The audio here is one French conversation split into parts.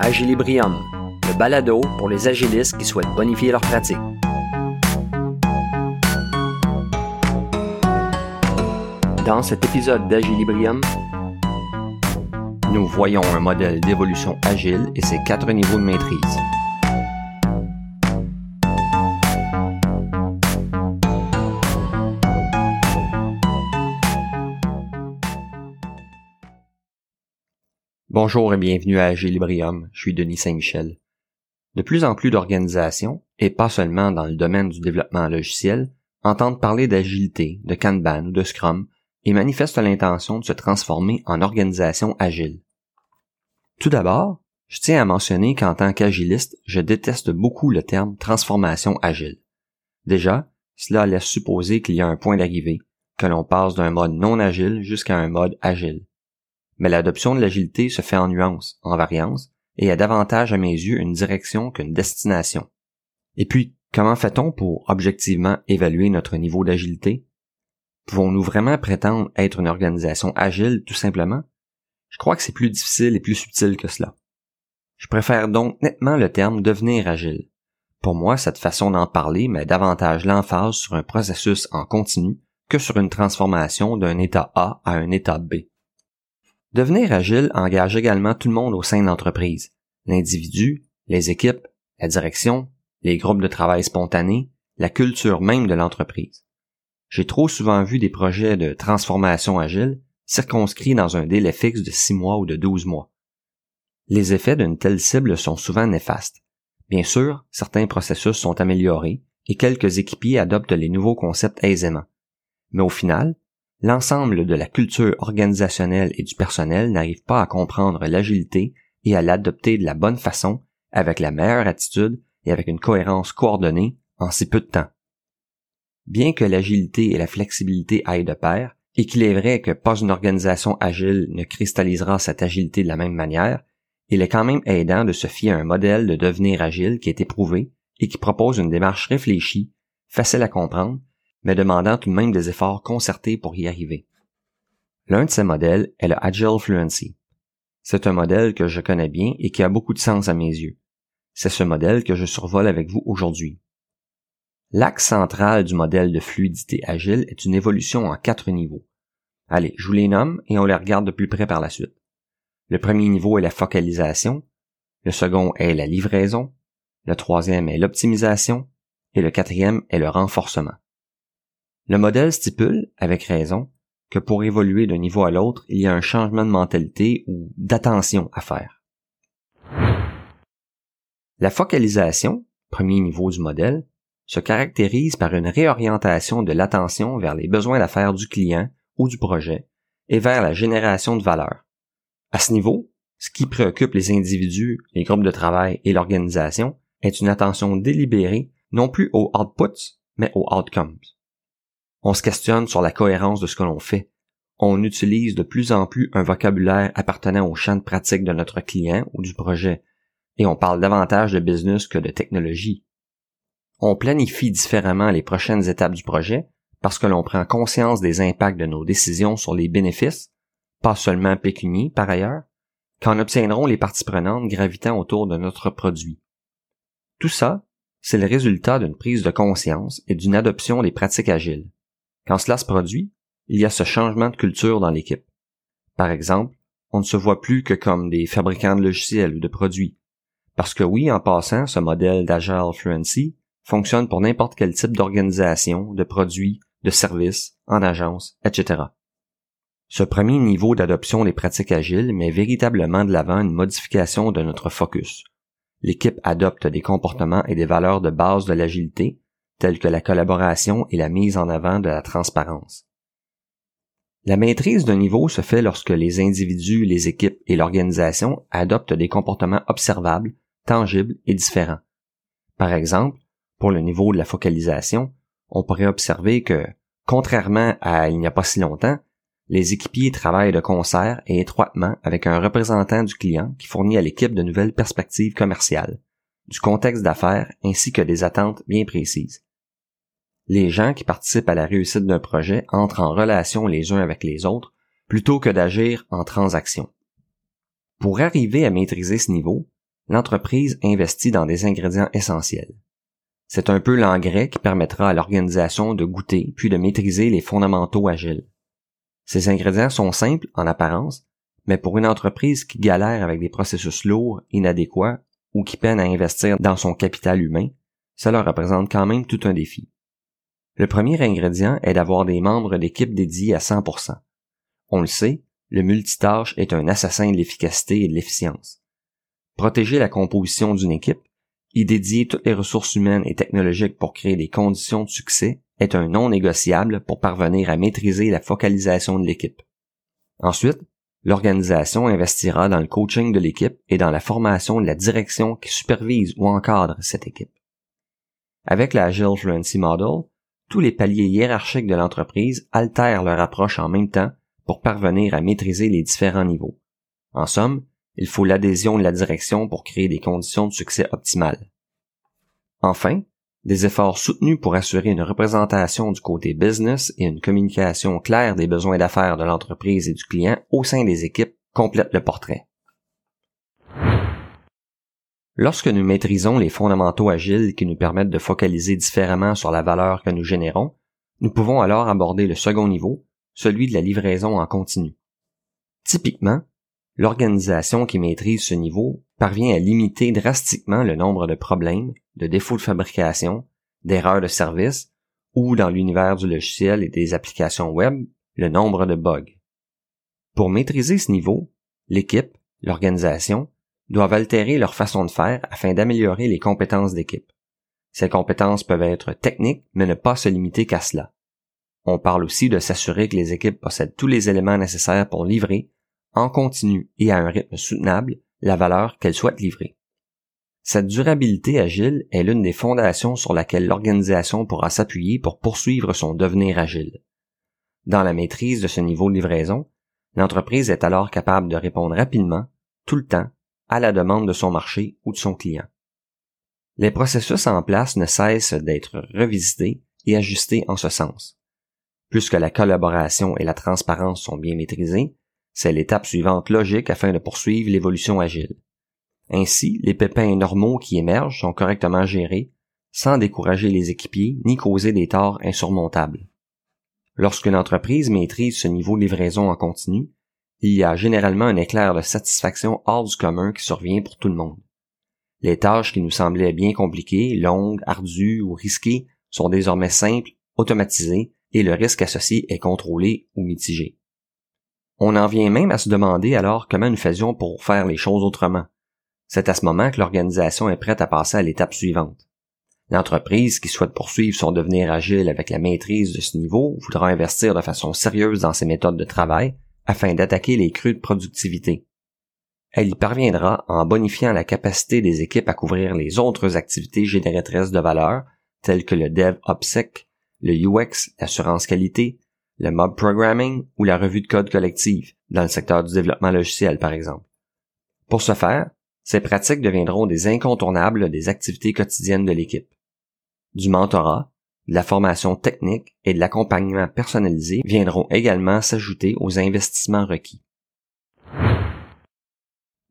Agilibrium, le balado pour les agilistes qui souhaitent bonifier leur pratique. Dans cet épisode d'Agilibrium, nous voyons un modèle d'évolution agile et ses quatre niveaux de maîtrise. Bonjour et bienvenue à Agilibrium, je suis Denis Saint-Michel. De plus en plus d'organisations, et pas seulement dans le domaine du développement logiciel, entendent parler d'agilité, de Kanban ou de Scrum et manifestent l'intention de se transformer en organisation agile. Tout d'abord, je tiens à mentionner qu'en tant qu'agiliste, je déteste beaucoup le terme transformation agile. Déjà, cela laisse supposer qu'il y a un point d'arrivée, que l'on passe d'un mode non agile jusqu'à un mode agile mais l'adoption de l'agilité se fait en nuances, en variance, et a davantage à mes yeux une direction qu'une destination. Et puis, comment fait-on pour objectivement évaluer notre niveau d'agilité? Pouvons-nous vraiment prétendre être une organisation agile tout simplement? Je crois que c'est plus difficile et plus subtil que cela. Je préfère donc nettement le terme devenir agile. Pour moi, cette façon d'en parler met davantage l'emphase sur un processus en continu que sur une transformation d'un état A à un état B. Devenir agile engage également tout le monde au sein de l'entreprise, l'individu, les équipes, la direction, les groupes de travail spontanés, la culture même de l'entreprise. J'ai trop souvent vu des projets de transformation agile circonscrits dans un délai fixe de 6 mois ou de 12 mois. Les effets d'une telle cible sont souvent néfastes. Bien sûr, certains processus sont améliorés et quelques équipiers adoptent les nouveaux concepts aisément. Mais au final, l'ensemble de la culture organisationnelle et du personnel n'arrive pas à comprendre l'agilité et à l'adopter de la bonne façon, avec la meilleure attitude et avec une cohérence coordonnée en si peu de temps. Bien que l'agilité et la flexibilité aillent de pair, et qu'il est vrai que pas une organisation agile ne cristallisera cette agilité de la même manière, il est quand même aidant de se fier à un modèle de devenir agile qui est éprouvé et qui propose une démarche réfléchie, facile à comprendre mais demandant tout de même des efforts concertés pour y arriver. L'un de ces modèles est le Agile Fluency. C'est un modèle que je connais bien et qui a beaucoup de sens à mes yeux. C'est ce modèle que je survole avec vous aujourd'hui. L'axe central du modèle de fluidité agile est une évolution en quatre niveaux. Allez, je vous les nomme et on les regarde de plus près par la suite. Le premier niveau est la focalisation, le second est la livraison, le troisième est l'optimisation et le quatrième est le renforcement. Le modèle stipule, avec raison, que pour évoluer d'un niveau à l'autre, il y a un changement de mentalité ou d'attention à faire. La focalisation, premier niveau du modèle, se caractérise par une réorientation de l'attention vers les besoins d'affaires du client ou du projet et vers la génération de valeur. À ce niveau, ce qui préoccupe les individus, les groupes de travail et l'organisation est une attention délibérée non plus aux outputs, mais aux outcomes. On se questionne sur la cohérence de ce que l'on fait. On utilise de plus en plus un vocabulaire appartenant au champ de pratique de notre client ou du projet, et on parle davantage de business que de technologie. On planifie différemment les prochaines étapes du projet parce que l'on prend conscience des impacts de nos décisions sur les bénéfices, pas seulement pécuniers par ailleurs, qu'en obtiendront les parties prenantes gravitant autour de notre produit. Tout ça, c'est le résultat d'une prise de conscience et d'une adoption des pratiques agiles. Quand cela se produit, il y a ce changement de culture dans l'équipe. Par exemple, on ne se voit plus que comme des fabricants de logiciels ou de produits. Parce que oui, en passant, ce modèle d'Agile Fluency fonctionne pour n'importe quel type d'organisation, de produits, de services, en agence, etc. Ce premier niveau d'adoption des pratiques agiles met véritablement de l'avant une modification de notre focus. L'équipe adopte des comportements et des valeurs de base de l'agilité telles que la collaboration et la mise en avant de la transparence. La maîtrise d'un niveau se fait lorsque les individus, les équipes et l'organisation adoptent des comportements observables, tangibles et différents. Par exemple, pour le niveau de la focalisation, on pourrait observer que, contrairement à il n'y a pas si longtemps, les équipiers travaillent de concert et étroitement avec un représentant du client qui fournit à l'équipe de nouvelles perspectives commerciales, du contexte d'affaires ainsi que des attentes bien précises les gens qui participent à la réussite d'un projet entrent en relation les uns avec les autres plutôt que d'agir en transaction. Pour arriver à maîtriser ce niveau, l'entreprise investit dans des ingrédients essentiels. C'est un peu l'engrais qui permettra à l'organisation de goûter puis de maîtriser les fondamentaux agiles. Ces ingrédients sont simples en apparence, mais pour une entreprise qui galère avec des processus lourds, inadéquats ou qui peine à investir dans son capital humain, cela représente quand même tout un défi. Le premier ingrédient est d'avoir des membres d'équipe dédiés à 100%. On le sait, le multitâche est un assassin de l'efficacité et de l'efficience. Protéger la composition d'une équipe, y dédier toutes les ressources humaines et technologiques pour créer des conditions de succès est un non négociable pour parvenir à maîtriser la focalisation de l'équipe. Ensuite, l'organisation investira dans le coaching de l'équipe et dans la formation de la direction qui supervise ou encadre cette équipe. Avec l'Agile Fluency Model, tous les paliers hiérarchiques de l'entreprise altèrent leur approche en même temps pour parvenir à maîtriser les différents niveaux. En somme, il faut l'adhésion de la direction pour créer des conditions de succès optimales. Enfin, des efforts soutenus pour assurer une représentation du côté business et une communication claire des besoins d'affaires de l'entreprise et du client au sein des équipes complètent le portrait. Lorsque nous maîtrisons les fondamentaux agiles qui nous permettent de focaliser différemment sur la valeur que nous générons, nous pouvons alors aborder le second niveau, celui de la livraison en continu. Typiquement, L'organisation qui maîtrise ce niveau parvient à limiter drastiquement le nombre de problèmes, de défauts de fabrication, d'erreurs de service ou dans l'univers du logiciel et des applications web, le nombre de bugs. Pour maîtriser ce niveau, l'équipe, l'organisation, doivent altérer leur façon de faire afin d'améliorer les compétences d'équipe. Ces compétences peuvent être techniques, mais ne pas se limiter qu'à cela. On parle aussi de s'assurer que les équipes possèdent tous les éléments nécessaires pour livrer en continu et à un rythme soutenable la valeur qu'elle souhaite livrer. Cette durabilité agile est l'une des fondations sur laquelle l'organisation pourra s'appuyer pour poursuivre son devenir agile. Dans la maîtrise de ce niveau de livraison, l'entreprise est alors capable de répondre rapidement, tout le temps, à la demande de son marché ou de son client. Les processus en place ne cessent d'être revisités et ajustés en ce sens. Puisque la collaboration et la transparence sont bien maîtrisées, c'est l'étape suivante logique afin de poursuivre l'évolution agile. Ainsi, les pépins normaux qui émergent sont correctement gérés, sans décourager les équipiers ni causer des torts insurmontables. Lorsqu'une entreprise maîtrise ce niveau de livraison en continu, il y a généralement un éclair de satisfaction hors du commun qui survient pour tout le monde. Les tâches qui nous semblaient bien compliquées, longues, ardues ou risquées sont désormais simples, automatisées et le risque associé est contrôlé ou mitigé. On en vient même à se demander alors comment nous faisions pour faire les choses autrement. C'est à ce moment que l'organisation est prête à passer à l'étape suivante. L'entreprise qui souhaite poursuivre son devenir agile avec la maîtrise de ce niveau voudra investir de façon sérieuse dans ses méthodes de travail afin d'attaquer les crues de productivité. Elle y parviendra en bonifiant la capacité des équipes à couvrir les autres activités génératrices de valeur, telles que le dev OPSEC, le UX, l'assurance qualité, le mob programming ou la revue de code collective, dans le secteur du développement logiciel par exemple. Pour ce faire, ces pratiques deviendront des incontournables des activités quotidiennes de l'équipe. Du mentorat, de la formation technique et de l'accompagnement personnalisé viendront également s'ajouter aux investissements requis.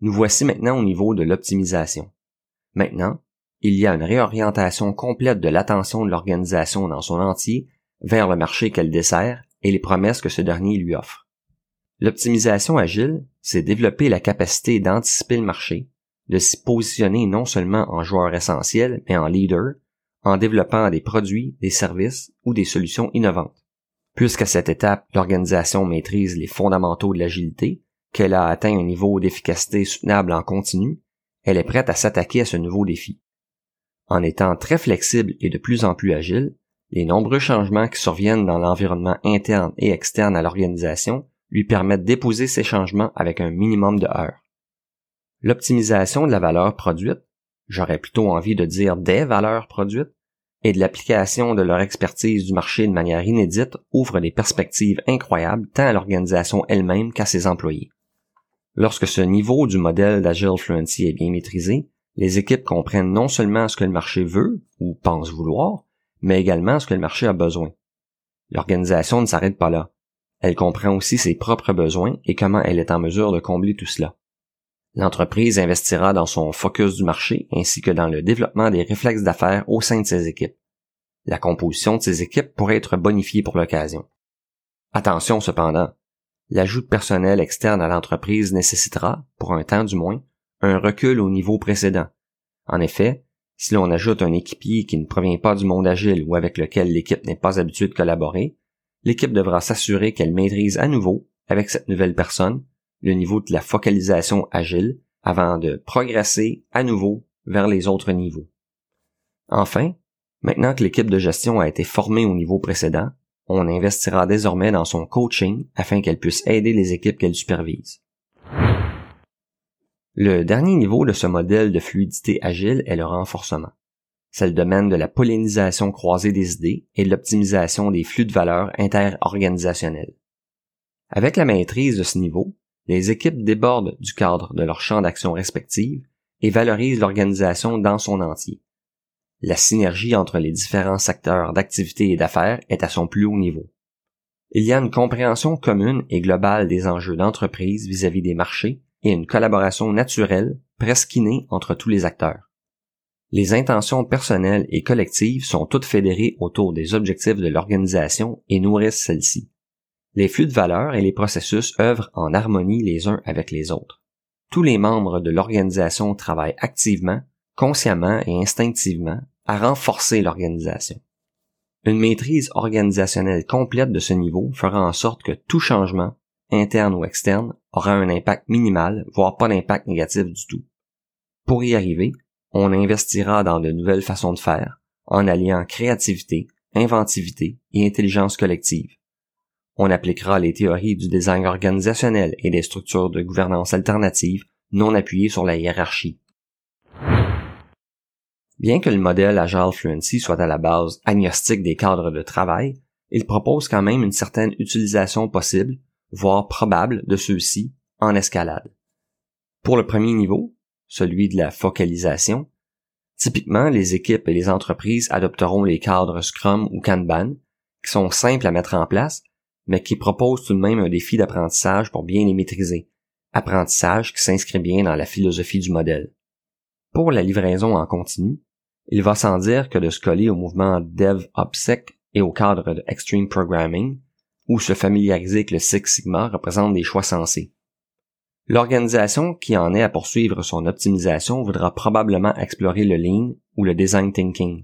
Nous voici maintenant au niveau de l'optimisation. Maintenant, il y a une réorientation complète de l'attention de l'organisation dans son entier vers le marché qu'elle dessert et les promesses que ce dernier lui offre. L'optimisation agile, c'est développer la capacité d'anticiper le marché, de s'y positionner non seulement en joueur essentiel, mais en leader, en développant des produits, des services ou des solutions innovantes. Puisqu'à cette étape, l'organisation maîtrise les fondamentaux de l'agilité, qu'elle a atteint un niveau d'efficacité soutenable en continu, elle est prête à s'attaquer à ce nouveau défi. En étant très flexible et de plus en plus agile, les nombreux changements qui surviennent dans l'environnement interne et externe à l'organisation lui permettent d'épouser ces changements avec un minimum de heures. L'optimisation de la valeur produite, j'aurais plutôt envie de dire des valeurs produites, et de l'application de leur expertise du marché de manière inédite ouvre des perspectives incroyables tant à l'organisation elle-même qu'à ses employés. Lorsque ce niveau du modèle d'Agile Fluency est bien maîtrisé, les équipes comprennent non seulement ce que le marché veut ou pense vouloir, mais également ce que le marché a besoin. L'organisation ne s'arrête pas là. Elle comprend aussi ses propres besoins et comment elle est en mesure de combler tout cela. L'entreprise investira dans son focus du marché ainsi que dans le développement des réflexes d'affaires au sein de ses équipes. La composition de ces équipes pourrait être bonifiée pour l'occasion. Attention cependant, l'ajout de personnel externe à l'entreprise nécessitera, pour un temps du moins, un recul au niveau précédent. En effet, si l'on ajoute un équipier qui ne provient pas du monde agile ou avec lequel l'équipe n'est pas habituée de collaborer, l'équipe devra s'assurer qu'elle maîtrise à nouveau, avec cette nouvelle personne, le niveau de la focalisation agile avant de progresser à nouveau vers les autres niveaux. Enfin, maintenant que l'équipe de gestion a été formée au niveau précédent, on investira désormais dans son coaching afin qu'elle puisse aider les équipes qu'elle supervise. Le dernier niveau de ce modèle de fluidité agile est le renforcement. C'est le domaine de la pollinisation croisée des idées et de l'optimisation des flux de valeur interorganisationnels. Avec la maîtrise de ce niveau, les équipes débordent du cadre de leur champ d'action respectif et valorisent l'organisation dans son entier. La synergie entre les différents secteurs d'activité et d'affaires est à son plus haut niveau. Il y a une compréhension commune et globale des enjeux d'entreprise vis-à-vis des marchés et une collaboration naturelle, presque innée entre tous les acteurs. Les intentions personnelles et collectives sont toutes fédérées autour des objectifs de l'organisation et nourrissent celles-ci. Les flux de valeur et les processus œuvrent en harmonie les uns avec les autres. Tous les membres de l'organisation travaillent activement, consciemment et instinctivement à renforcer l'organisation. Une maîtrise organisationnelle complète de ce niveau fera en sorte que tout changement, interne ou externe, aura un impact minimal, voire pas d'impact négatif du tout. Pour y arriver, on investira dans de nouvelles façons de faire, en alliant créativité, inventivité et intelligence collective. On appliquera les théories du design organisationnel et des structures de gouvernance alternatives non appuyées sur la hiérarchie. Bien que le modèle Agile Fluency soit à la base agnostique des cadres de travail, il propose quand même une certaine utilisation possible, voire probable, de ceux-ci en escalade. Pour le premier niveau, celui de la focalisation, typiquement les équipes et les entreprises adopteront les cadres Scrum ou Kanban, qui sont simples à mettre en place mais qui propose tout de même un défi d'apprentissage pour bien les maîtriser. Apprentissage qui s'inscrit bien dans la philosophie du modèle. Pour la livraison en continu, il va sans dire que de se coller au mouvement DevOpsec et au cadre de Extreme Programming, ou se familiariser avec le Six Sigma représente des choix sensés. L'organisation qui en est à poursuivre son optimisation voudra probablement explorer le Lean ou le Design Thinking.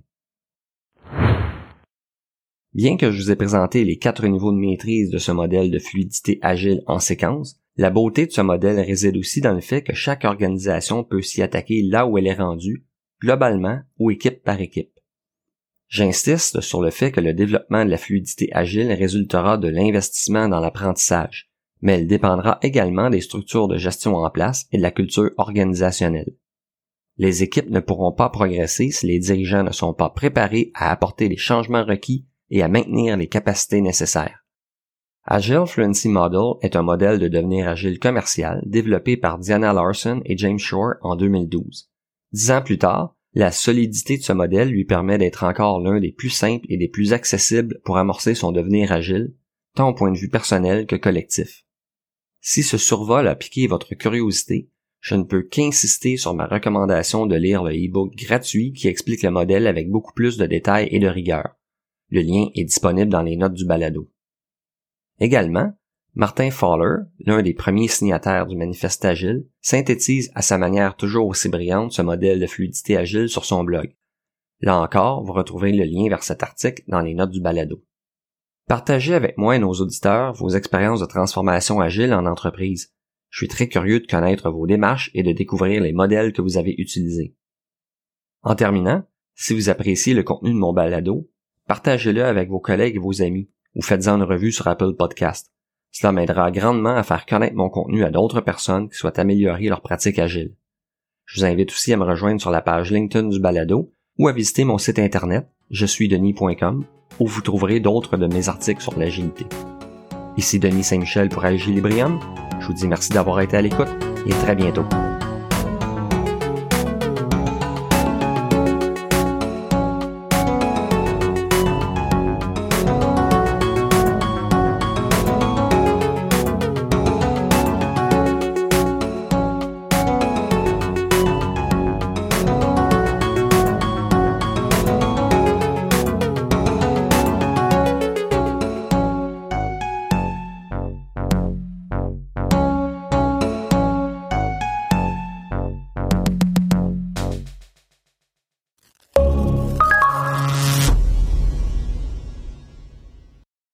Bien que je vous ai présenté les quatre niveaux de maîtrise de ce modèle de fluidité agile en séquence, la beauté de ce modèle réside aussi dans le fait que chaque organisation peut s'y attaquer là où elle est rendue, globalement ou équipe par équipe. J'insiste sur le fait que le développement de la fluidité agile résultera de l'investissement dans l'apprentissage, mais elle dépendra également des structures de gestion en place et de la culture organisationnelle. Les équipes ne pourront pas progresser si les dirigeants ne sont pas préparés à apporter les changements requis et à maintenir les capacités nécessaires. Agile Fluency Model est un modèle de devenir agile commercial développé par Diana Larson et James Shore en 2012. Dix ans plus tard, la solidité de ce modèle lui permet d'être encore l'un des plus simples et des plus accessibles pour amorcer son devenir agile, tant au point de vue personnel que collectif. Si ce survol a piqué votre curiosité, je ne peux qu'insister sur ma recommandation de lire le e-book gratuit qui explique le modèle avec beaucoup plus de détails et de rigueur. Le lien est disponible dans les notes du balado. Également, Martin Fowler, l'un des premiers signataires du manifeste agile, synthétise à sa manière toujours aussi brillante ce modèle de fluidité agile sur son blog. Là encore, vous retrouvez le lien vers cet article dans les notes du balado. Partagez avec moi et nos auditeurs vos expériences de transformation agile en entreprise. Je suis très curieux de connaître vos démarches et de découvrir les modèles que vous avez utilisés. En terminant, si vous appréciez le contenu de mon balado, partagez-le avec vos collègues et vos amis, ou faites-en une revue sur Apple Podcast. Cela m'aidera grandement à faire connaître mon contenu à d'autres personnes qui souhaitent améliorer leur pratique agile. Je vous invite aussi à me rejoindre sur la page LinkedIn du balado ou à visiter mon site internet je suis denis.com où vous trouverez d'autres de mes articles sur l'agilité. Ici Denis Saint-Michel pour Agile Je vous dis merci d'avoir été à l'écoute et à très bientôt.